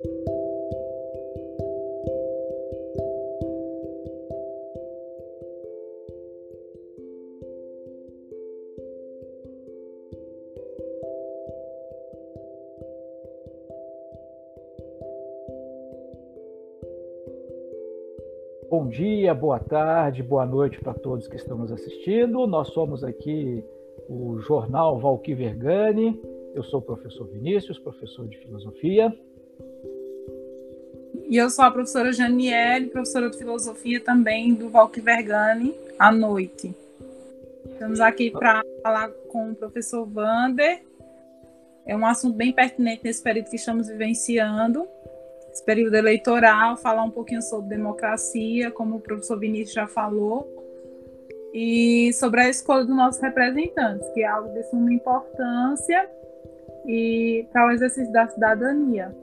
Bom dia, boa tarde, boa noite para todos que estão nos assistindo. Nós somos aqui o Jornal Valquí Vergani. Eu sou o professor Vinícius, professor de filosofia. E eu sou a professora Janiele, professora de filosofia também do Valquí Vergani, à noite. Estamos aqui para falar com o professor Vander. É um assunto bem pertinente nesse período que estamos vivenciando esse período eleitoral, falar um pouquinho sobre democracia, como o professor Vinícius já falou, e sobre a escolha dos nossos representantes, que é algo de suma importância e para o exercício da cidadania.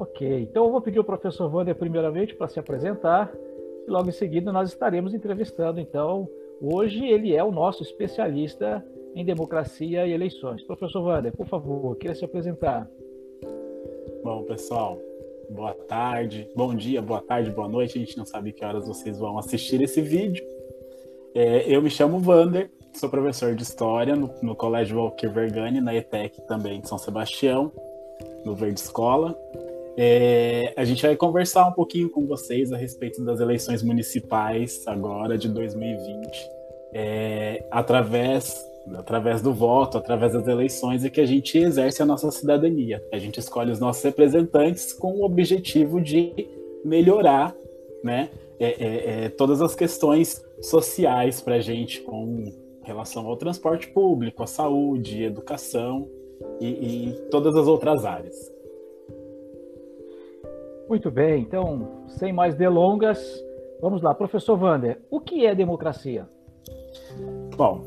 Ok, então eu vou pedir ao professor Wander primeiramente para se apresentar e logo em seguida nós estaremos entrevistando. Então, hoje ele é o nosso especialista em democracia e eleições. Professor Wander, por favor, queria se apresentar. Bom, pessoal, boa tarde, bom dia, boa tarde, boa noite. A gente não sabe que horas vocês vão assistir esse vídeo. É, eu me chamo Vander, sou professor de História no, no Colégio Walker Vergani, na ETEC também de São Sebastião, no Verde Escola. É, a gente vai conversar um pouquinho com vocês a respeito das eleições municipais agora de 2020, é, através através do voto, através das eleições, é que a gente exerce a nossa cidadania. A gente escolhe os nossos representantes com o objetivo de melhorar né, é, é, é, todas as questões sociais para a gente com relação ao transporte público, à saúde, educação e, e todas as outras áreas. Muito bem, então, sem mais delongas, vamos lá. Professor Wander, o que é democracia? Bom,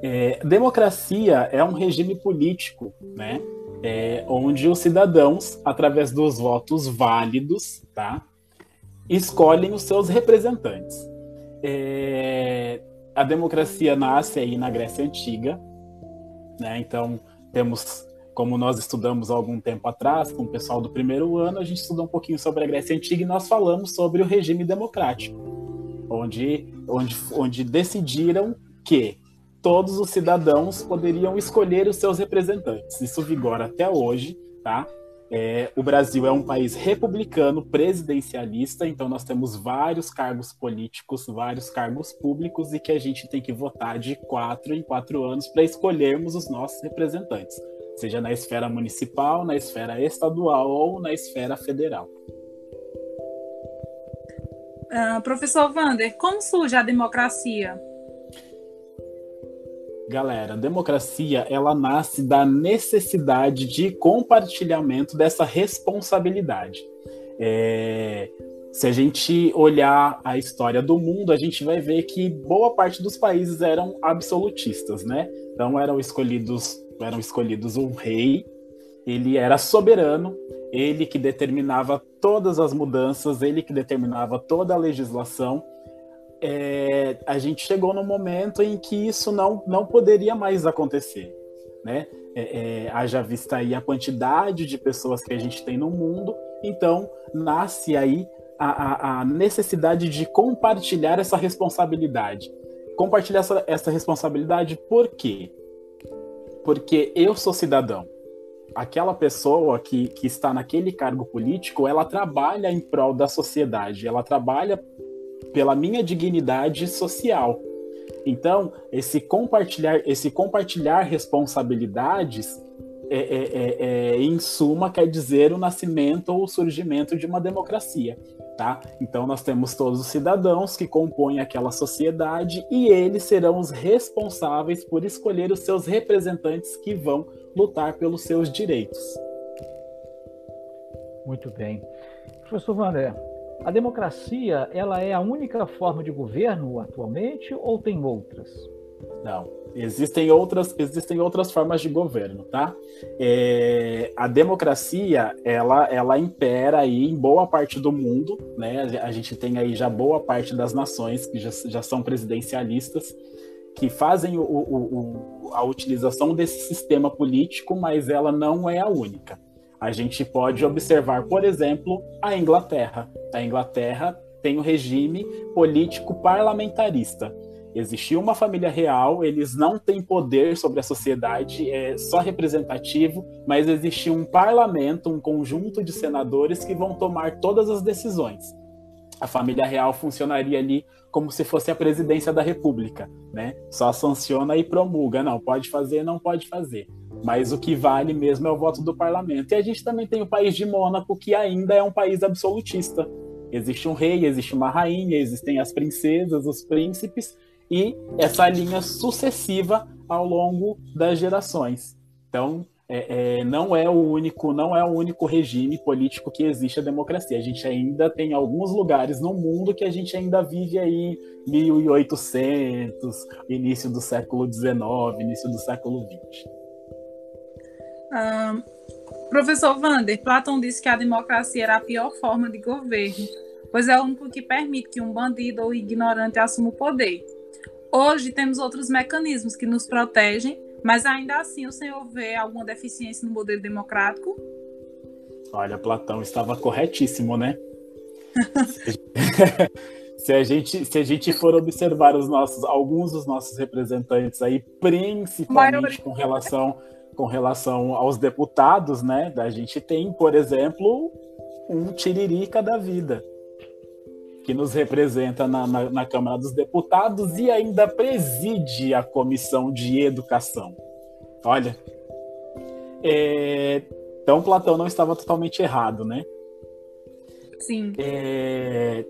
é, democracia é um regime político, né? É, onde os cidadãos, através dos votos válidos, tá, escolhem os seus representantes. É, a democracia nasce aí na Grécia Antiga, né? Então temos, como nós estudamos há algum tempo atrás, com o pessoal do primeiro ano, a gente estudou um pouquinho sobre a Grécia Antiga e nós falamos sobre o regime democrático, onde, onde, onde decidiram que todos os cidadãos poderiam escolher os seus representantes. Isso vigora até hoje, tá? É, o Brasil é um país republicano, presidencialista, então nós temos vários cargos políticos, vários cargos públicos e que a gente tem que votar de quatro em quatro anos para escolhermos os nossos representantes, seja na esfera municipal, na esfera estadual ou na esfera federal. Uh, professor Vander, como surge a democracia? Galera, democracia ela nasce da necessidade de compartilhamento dessa responsabilidade. É, se a gente olhar a história do mundo, a gente vai ver que boa parte dos países eram absolutistas, né? Então eram escolhidos, eram escolhidos um rei, ele era soberano, ele que determinava todas as mudanças, ele que determinava toda a legislação é, a gente chegou no momento em que isso não, não poderia mais acontecer, né? É, é, haja vista aí a quantidade de pessoas que a gente tem no mundo, então nasce aí a, a, a necessidade de compartilhar essa responsabilidade. Compartilhar essa, essa responsabilidade por quê? Porque eu sou cidadão. Aquela pessoa que, que está naquele cargo político, ela trabalha em prol da sociedade, ela trabalha pela minha dignidade social. Então, esse compartilhar, esse compartilhar responsabilidades, é, é, é, é, em suma, quer dizer o nascimento ou o surgimento de uma democracia. Tá? Então, nós temos todos os cidadãos que compõem aquela sociedade e eles serão os responsáveis por escolher os seus representantes que vão lutar pelos seus direitos. Muito bem. Professor Vander, a democracia, ela é a única forma de governo atualmente ou tem outras? Não, existem outras, existem outras formas de governo, tá? É, a democracia, ela, ela impera aí em boa parte do mundo, né? A gente tem aí já boa parte das nações que já, já são presidencialistas, que fazem o, o, o, a utilização desse sistema político, mas ela não é a única. A gente pode observar, por exemplo, a Inglaterra. A Inglaterra tem o um regime político parlamentarista. Existiu uma família real, eles não têm poder sobre a sociedade, é só representativo, mas existe um parlamento, um conjunto de senadores que vão tomar todas as decisões. A família real funcionaria ali como se fosse a presidência da república, né? Só sanciona e promulga, não pode fazer, não pode fazer. Mas o que vale mesmo é o voto do parlamento. E a gente também tem o país de Mônaco, que ainda é um país absolutista. Existe um rei, existe uma rainha, existem as princesas, os príncipes, e essa linha sucessiva ao longo das gerações. Então, é, é, não é o único, não é o único regime político que existe a democracia. A gente ainda tem alguns lugares no mundo que a gente ainda vive aí 1800, início do século XIX, início do século XX. Um, professor Vander, Platão disse que a democracia era a pior forma de governo, pois é o único que permite que um bandido ou ignorante assuma o poder. Hoje temos outros mecanismos que nos protegem, mas ainda assim o senhor vê alguma deficiência no modelo democrático? Olha, Platão estava corretíssimo, né? se a gente se a gente for observar os nossos alguns dos nossos representantes aí, principalmente com relação com relação aos deputados, né? A gente tem, por exemplo, um tiririca da vida que nos representa na, na, na, Câmara dos Deputados e ainda preside a Comissão de Educação. Olha, é, então Platão não estava totalmente errado, né? Sim. É,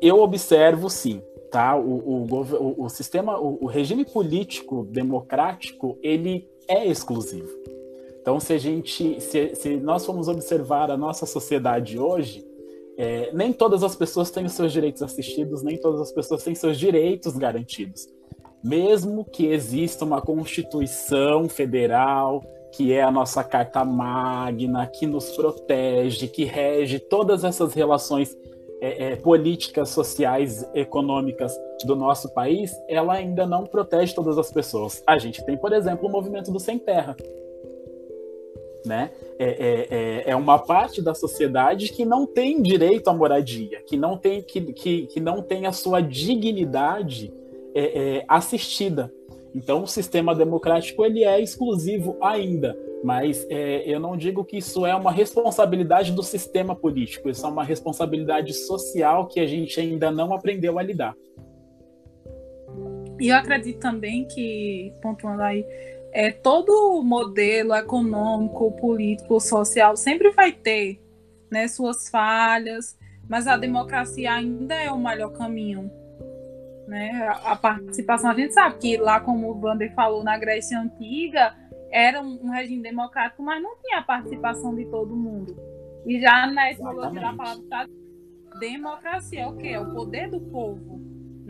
eu observo, sim, tá? O, o, o, sistema, o, o regime político democrático, ele é exclusivo. Então, se a gente, se, se nós formos observar a nossa sociedade hoje, é, nem todas as pessoas têm os seus direitos assistidos, nem todas as pessoas têm seus direitos garantidos. Mesmo que exista uma Constituição Federal, que é a nossa Carta Magna, que nos protege, que rege todas essas relações é, é, políticas, sociais, econômicas do nosso país, ela ainda não protege todas as pessoas. A gente tem, por exemplo, o movimento do Sem Terra, né? É, é, é, é, uma parte da sociedade que não tem direito à moradia, que não tem, que, que, que não tem a sua dignidade é, é, assistida. Então, o sistema democrático ele é exclusivo ainda, mas é, eu não digo que isso é uma responsabilidade do sistema político, isso é uma responsabilidade social que a gente ainda não aprendeu a lidar. E eu acredito também que, pontuando aí, é, todo modelo econômico, político, social sempre vai ter né, suas falhas, mas a democracia ainda é o melhor caminho. Né? A, a participação, a gente sabe que lá, como o Wander falou, na Grécia Antiga, era um, um, regime democrático, mas não tinha a participação de todo mundo. E já na etimologia da palavra democracia é o quê? É o poder do povo.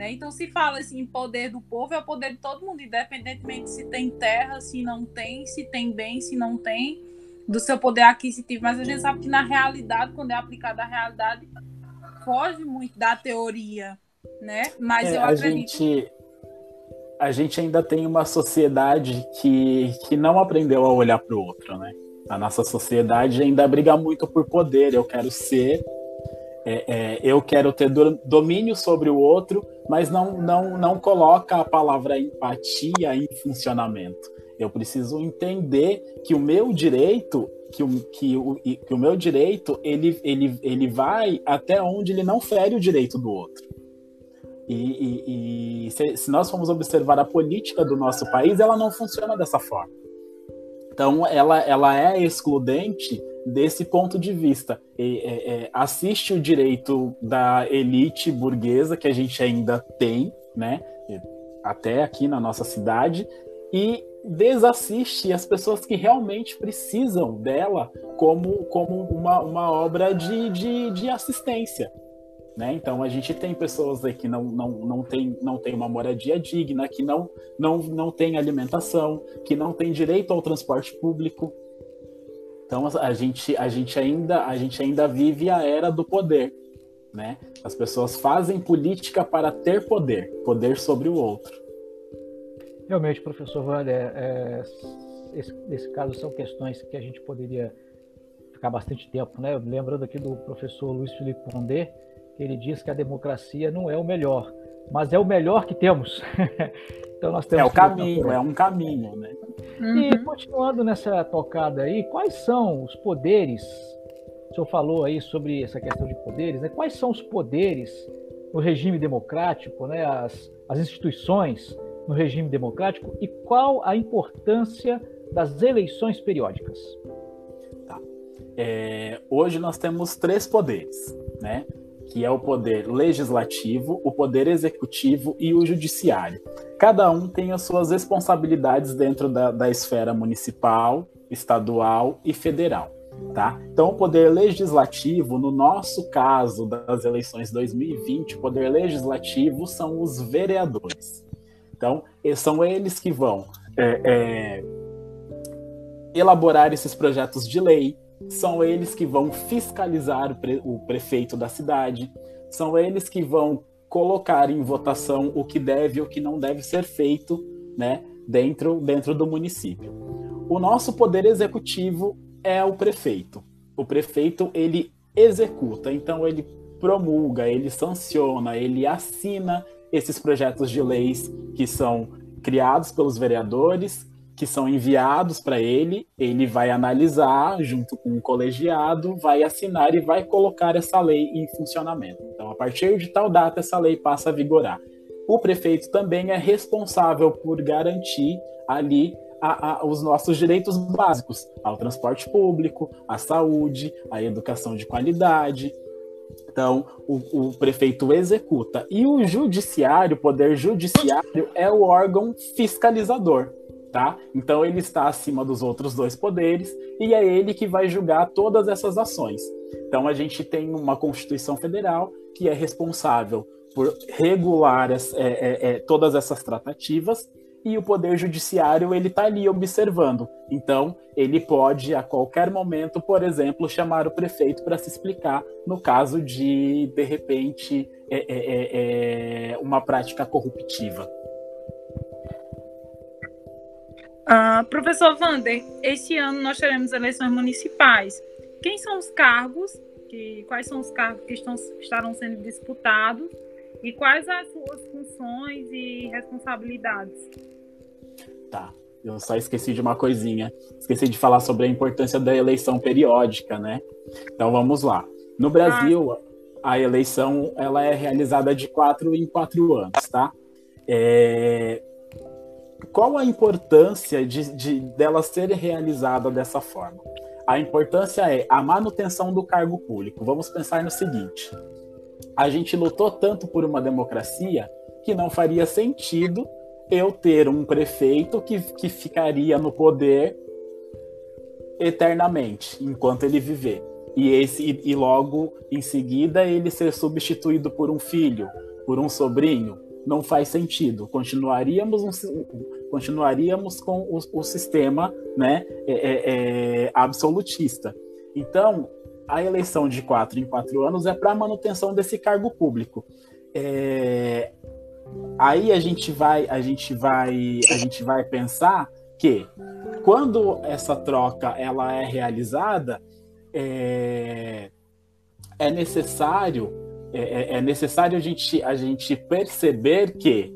Né? Então, se fala assim, poder do povo, é o poder de todo mundo, independentemente se tem terra, se não tem, se tem bem, se não tem, do seu poder aquisitivo. Mas a gente sabe que na realidade, quando é aplicada a realidade, foge muito da teoria, né? Mas é, eu acredito... Gente, a gente ainda tem uma sociedade que, que não aprendeu a olhar para o outro, né? A nossa sociedade ainda briga muito por poder. Eu quero ser é, é, eu quero ter domínio sobre o outro, mas não, não, não coloca a palavra empatia em funcionamento. Eu preciso entender que o meu direito, que o, que o, que o meu direito, ele, ele, ele vai até onde ele não fere o direito do outro. E, e, e se, se nós formos observar a política do nosso país, ela não funciona dessa forma. Então, ela, ela é excludente desse ponto de vista. E, é, é, assiste o direito da elite burguesa, que a gente ainda tem, né? Até aqui na nossa cidade, e desassiste as pessoas que realmente precisam dela como, como uma, uma obra de, de, de assistência. Né? Então a gente tem pessoas aí que não, não, não, tem, não tem uma moradia digna, que não, não, não tem alimentação, que não tem direito ao transporte público, então a gente, a gente, ainda, a gente ainda vive a era do poder. Né? As pessoas fazem política para ter poder, poder sobre o outro. Realmente, professor Wander, é, esse, nesse caso são questões que a gente poderia ficar bastante tempo, né? Lembrando aqui do professor Luiz Felipe Pondé, que ele diz que a democracia não é o melhor, mas é o melhor que temos. então nós temos é o caminho, é um caminho, né? Uhum. E continuando nessa tocada aí, quais são os poderes? O senhor falou aí sobre essa questão de poderes, né? Quais são os poderes no regime democrático, né? As, as instituições no regime democrático e qual a importância das eleições periódicas? Tá. É, hoje nós temos três poderes, né? Que é o poder legislativo, o poder executivo e o judiciário. Cada um tem as suas responsabilidades dentro da, da esfera municipal, estadual e federal. Tá? Então, o poder legislativo, no nosso caso das eleições 2020, o poder legislativo são os vereadores. Então, são eles que vão é, é, elaborar esses projetos de lei, são eles que vão fiscalizar o, pre, o prefeito da cidade, são eles que vão colocar em votação o que deve e o que não deve ser feito né, dentro, dentro do município. O nosso poder executivo é o prefeito. O prefeito ele executa, então ele promulga, ele sanciona, ele assina esses projetos de leis que são criados pelos vereadores, que são enviados para ele, ele vai analisar junto com o colegiado, vai assinar e vai colocar essa lei em funcionamento. Então, a partir de tal data, essa lei passa a vigorar. O prefeito também é responsável por garantir ali a, a, os nossos direitos básicos ao transporte público, à saúde, à educação de qualidade, então, o, o, prefeito executa. E o judiciário, o poder judiciário, é o órgão fiscalizador. Tá? Então ele está acima dos outros dois poderes e é ele que vai julgar todas essas ações. Então a gente tem uma Constituição Federal que é responsável por regular as, é, é, é, todas essas tratativas e o poder judiciário ele está ali observando. Então ele pode a qualquer momento, por exemplo, chamar o prefeito para se explicar no caso de de repente é, é, é, uma prática corruptiva. Uh, professor Vander, este ano nós teremos eleições municipais. Quem são os cargos? Que, quais são os cargos que estão, estarão sendo disputados? E quais as suas funções e responsabilidades? Tá. Eu só esqueci de uma coisinha. Esqueci de falar sobre a importância da eleição periódica, né? Então vamos lá. No Brasil, ah. a eleição ela é realizada de quatro em quatro anos, tá? É... Qual a importância de, de dela ser realizada dessa forma? A importância é a manutenção do cargo público. Vamos pensar no seguinte: a gente lutou tanto por uma democracia que não faria sentido eu ter um prefeito que, que ficaria no poder eternamente, enquanto ele viver. E, esse, e, e logo em seguida ele ser substituído por um filho, por um sobrinho, não faz sentido. Continuaríamos, um, continuaríamos com o, o sistema né, é, é, é, absolutista. Então, a eleição de quatro em quatro anos é para manutenção desse cargo público. É, aí a gente vai a gente vai a gente vai pensar que quando essa troca ela é realizada é, é necessário é, é, é necessário a gente a gente perceber que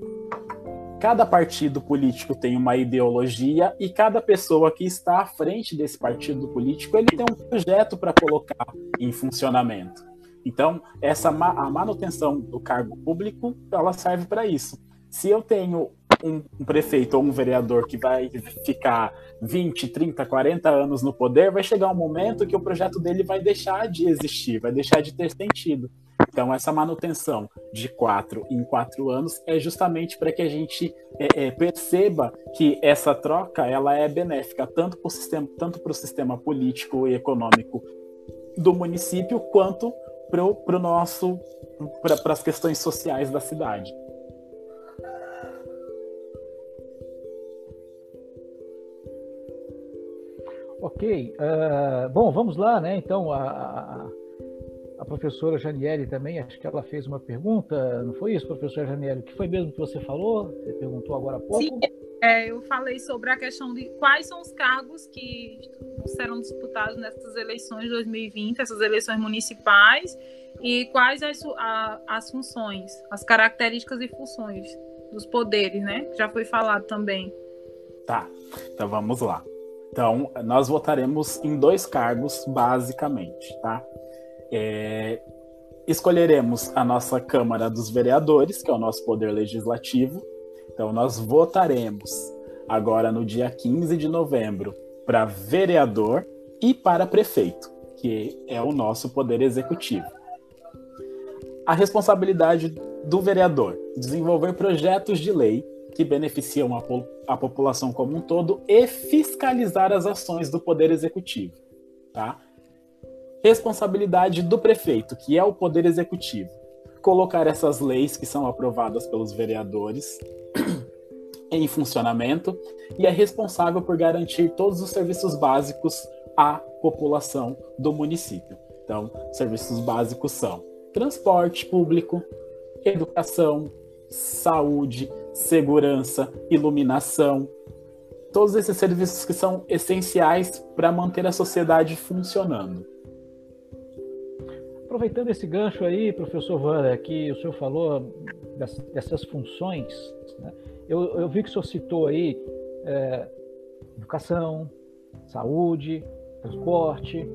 cada partido político tem uma ideologia e cada pessoa que está à frente desse partido político ele tem um projeto para colocar em funcionamento. Então, essa a manutenção do cargo público, ela serve para isso. Se eu tenho um, um, prefeito ou um vereador que vai ficar 20, 30, 40 anos no poder, vai chegar um momento que o projeto dele vai deixar de existir, vai deixar de ter sentido. Então, essa manutenção de quatro em quatro anos é justamente para que a gente é, é, perceba que essa troca ela é benéfica tanto para o sistema, tanto para o sistema político e econômico do município quanto para o nosso para as questões sociais da cidade. Ok, uh, bom, vamos lá, né? Então a, a, professora Janiele também, acho que ela fez uma pergunta, não foi isso, professora Janiele? O que foi mesmo que você falou? Você perguntou agora há pouco? Sim, é, eu falei sobre a questão de quais são os cargos que serão disputados nessas eleições de 2020, essas eleições municipais, e quais as, a, as funções, as características e funções dos poderes, né? Já foi falado também. Tá, então vamos lá. Então, nós votaremos em dois cargos, basicamente, tá? É, escolheremos a nossa Câmara dos Vereadores, que é o nosso poder legislativo. Então, nós votaremos agora no dia 15 de novembro para vereador e para prefeito, que é o nosso poder executivo. A responsabilidade do vereador: desenvolver projetos de lei que beneficiam a, po a população como um todo e fiscalizar as ações do Poder Executivo. Tá? Responsabilidade do prefeito, que é o Poder Executivo, colocar essas leis que são aprovadas pelos vereadores em funcionamento e é responsável por garantir todos os serviços básicos à população do município. Então, serviços básicos são transporte público, educação, saúde, segurança, iluminação, todos esses serviços que são essenciais para manter a sociedade funcionando. Aproveitando esse gancho aí, professor Vanda, que o senhor falou dessas funções, né? eu, eu, vi que o senhor citou aí é, educação, saúde, transporte,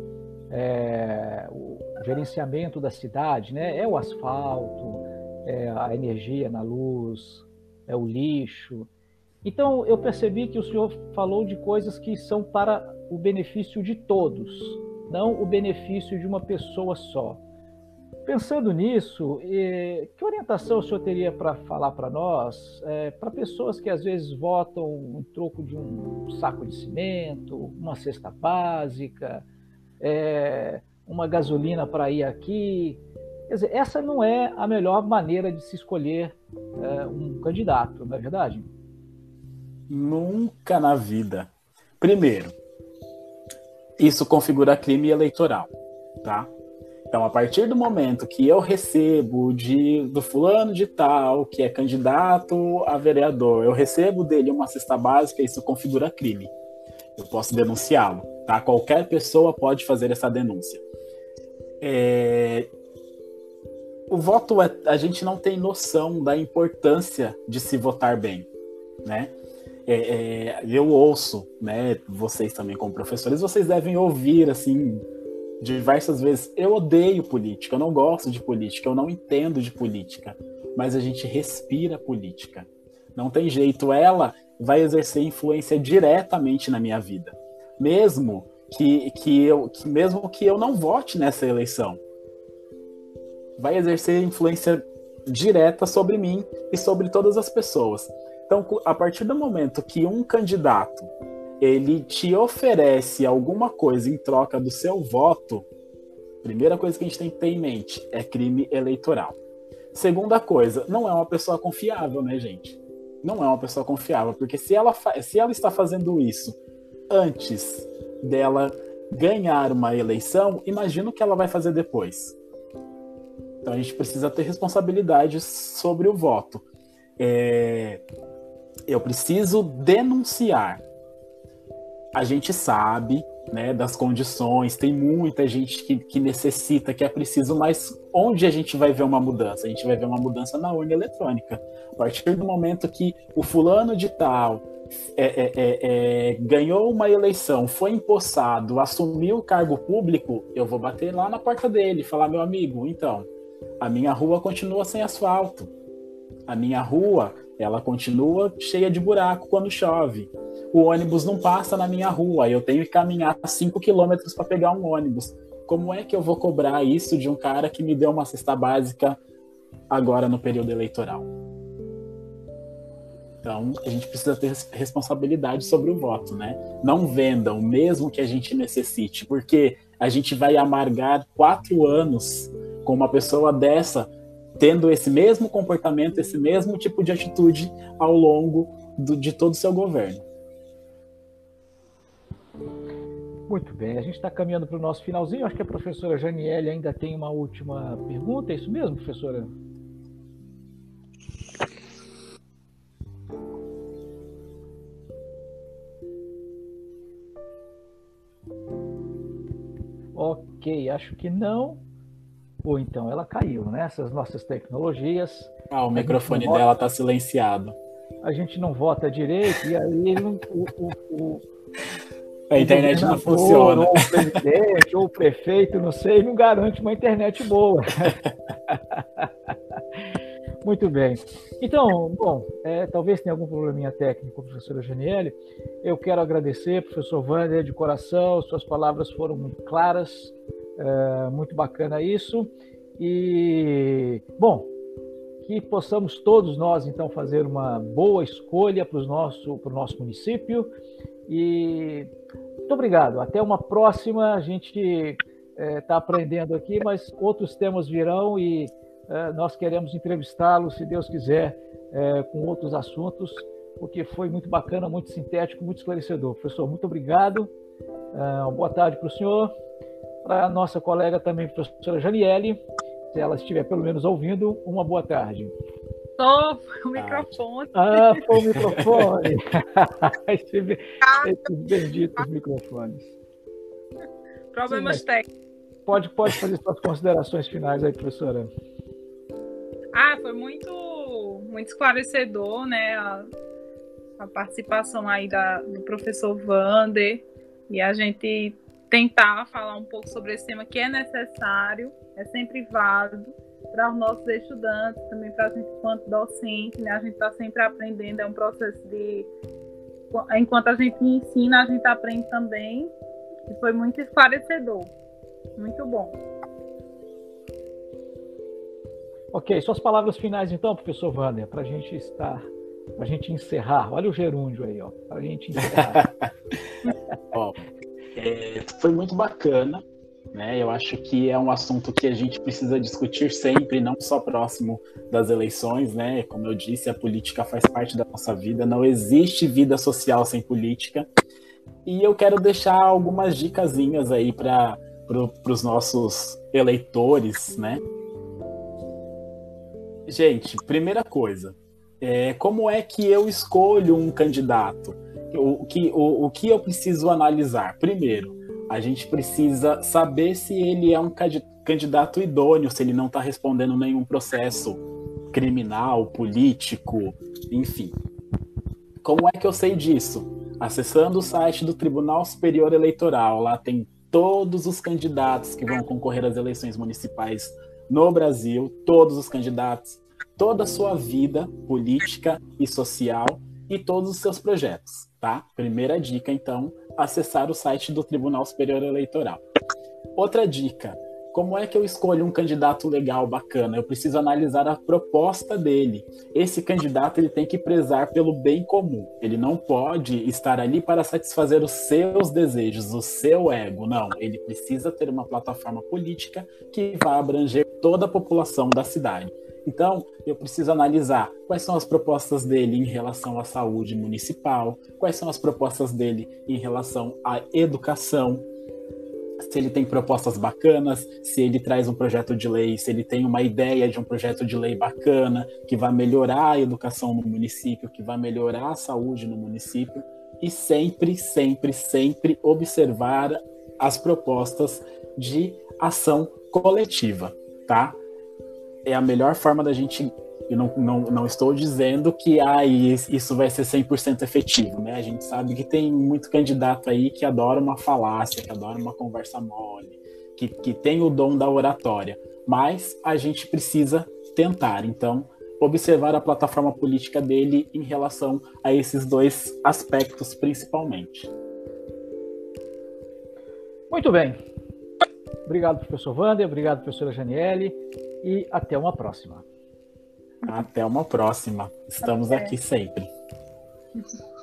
é, o gerenciamento da cidade, né? É o asfalto, é a energia na luz, é o lixo. Então eu percebi que o senhor falou de coisas que são para o benefício de todos, não o benefício de uma pessoa só. Pensando nisso, que orientação o senhor teria para falar para nós, é, para pessoas que às vezes votam em troco de um saco de cimento, uma cesta básica, é, uma gasolina para ir aqui, Quer dizer, essa não é a melhor maneira de se escolher é, um candidato, não é verdade? Nunca na vida. Primeiro, isso configura crime eleitoral, tá? Então, a partir do momento que eu recebo de, do fulano de tal, que é candidato a vereador, eu recebo dele uma cesta básica, isso configura crime. Eu posso denunciá-lo, tá? Qualquer pessoa pode fazer essa denúncia. É, o voto é, a gente não tem noção da importância de se votar bem, né? É, é, eu ouço, né? Vocês também como professores, vocês devem ouvir assim diversas vezes. Eu odeio política, eu não gosto de política, eu não entendo de política, mas a gente respira política. Não tem jeito, ela vai exercer influência diretamente na minha vida, mesmo que, que eu, que mesmo que eu não vote nessa eleição vai exercer influência direta sobre mim e sobre todas as pessoas. Então, a partir do momento que um candidato ele te oferece alguma coisa em troca do seu voto, primeira coisa que a gente tem que ter em mente é crime eleitoral. Segunda coisa, não é uma pessoa confiável, né, gente? Não é uma pessoa confiável, porque se ela, se ela está fazendo isso antes dela ganhar uma eleição, imagina o que ela vai fazer depois. Então a gente precisa ter responsabilidade sobre o voto. É, eu preciso denunciar. A gente sabe né, das condições, tem muita gente que, que necessita, que é preciso, mas onde a gente vai ver uma mudança? A gente vai ver uma mudança na urna eletrônica. A partir do momento que o fulano de tal é, é, é, é ganhou uma eleição, foi empossado, assumiu o cargo público, eu vou bater lá na porta dele, falar, meu amigo, então, a minha rua continua sem asfalto. A minha rua, ela continua cheia de buraco quando chove. O ônibus não passa na minha rua, eu tenho que caminhar 5 quilômetros para pegar um ônibus. Como é que eu vou cobrar isso de um cara que me deu uma cesta básica agora no período eleitoral? Então, a gente precisa ter responsabilidade sobre o voto, né? Não vendam, mesmo que a gente necessite, porque a gente vai amargar quatro anos com uma pessoa dessa tendo esse mesmo comportamento, esse mesmo tipo de atitude ao longo do, de todo o seu governo. Muito bem, a gente está caminhando para o nosso finalzinho. Acho que a professora Janiele ainda tem uma última pergunta. É isso mesmo, professora? Ok, acho que não. Ou então ela caiu, né? Essas nossas tecnologias. Ah, o microfone dela está silenciado. A gente não vota direito e aí o, o, o a internet não funciona. Ou o presidente, ou o prefeito, não sei, não garante uma internet boa. Muito bem. Então, bom, é, talvez tenha algum probleminha técnico, professora Janiele. Eu quero agradecer, professor Wander, de coração, suas palavras foram muito claras, é, muito bacana isso. E, bom, que possamos todos nós, então, fazer uma boa escolha para o nosso, nosso município. E muito obrigado. Até uma próxima. A gente está é, tá aprendendo aqui, mas outros temas virão e é, nós queremos entrevistá-lo, se Deus quiser, é, com outros assuntos, porque foi muito bacana, muito sintético, muito esclarecedor. Professor, muito obrigado. É, boa tarde para o senhor. Para a nossa colega também, professora Janiele, se ela estiver pelo menos ouvindo, uma boa tarde. Estou, o microfone. Ah, foi o microfone. Esses benditos microfones. Problemas técnicos. Pode, pode fazer suas considerações finais aí, professora. Ah, foi muito, muito esclarecedor, né? A, a participação aí da, do professor Vander e a gente tentar falar um pouco sobre esse tema que é necessário, é sempre válido para os nossos estudantes, também para a gente enquanto docente, né? A gente está sempre aprendendo, é um processo de enquanto a gente ensina, a gente aprende também. E foi muito esclarecedor. Muito bom. Ok, suas palavras finais então, professor Wander, para a gente estar, para a gente encerrar. Olha o gerúndio aí, ó, para a gente encerrar. Bom, é, foi muito bacana, né? Eu acho que é um assunto que a gente precisa discutir sempre, não só próximo das eleições, né? Como eu disse, a política faz parte da nossa vida, não existe vida social sem política. E eu quero deixar algumas dicasinhas aí para pro, os nossos eleitores, né? Gente, primeira coisa, é, como é que eu escolho um candidato? O que, o, o que eu preciso analisar? Primeiro, a gente precisa saber se ele é um candidato idôneo, se ele não está respondendo nenhum processo criminal, político, enfim. Como é que eu sei disso? Acessando o site do Tribunal Superior Eleitoral, lá tem todos os candidatos que vão concorrer às eleições municipais no Brasil, todos os candidatos, toda a sua vida política e social e todos os seus projetos, tá? Primeira dica, então, acessar o site do Tribunal Superior Eleitoral. Outra dica, como é que eu escolho um candidato legal, bacana? Eu preciso analisar a proposta dele. Esse candidato ele tem que prezar pelo bem comum. Ele não pode estar ali para satisfazer os seus desejos, o seu ego. Não, ele precisa ter uma plataforma política que vá abranger toda a população da cidade. Então, eu preciso analisar quais são as propostas dele em relação à saúde municipal, quais são as propostas dele em relação à educação, se ele tem propostas bacanas, se ele traz um projeto de lei, se ele tem uma ideia de um projeto de lei bacana que vai melhorar a educação no município, que vai melhorar a saúde no município, e sempre, sempre, sempre observar as propostas de ação coletiva, tá? É a melhor forma da gente eu não, não, não estou dizendo que ah, isso vai ser 100% efetivo, né? A gente sabe que tem muito candidato aí que adora uma falácia, que adora uma conversa mole, que, que tem o dom da oratória. Mas a gente precisa tentar, então, observar a plataforma política dele em relação a esses dois aspectos, principalmente. Muito bem. Obrigado, professor Wander, obrigado, professora Janiele, e até uma próxima. Até uma próxima. Estamos Até. aqui sempre.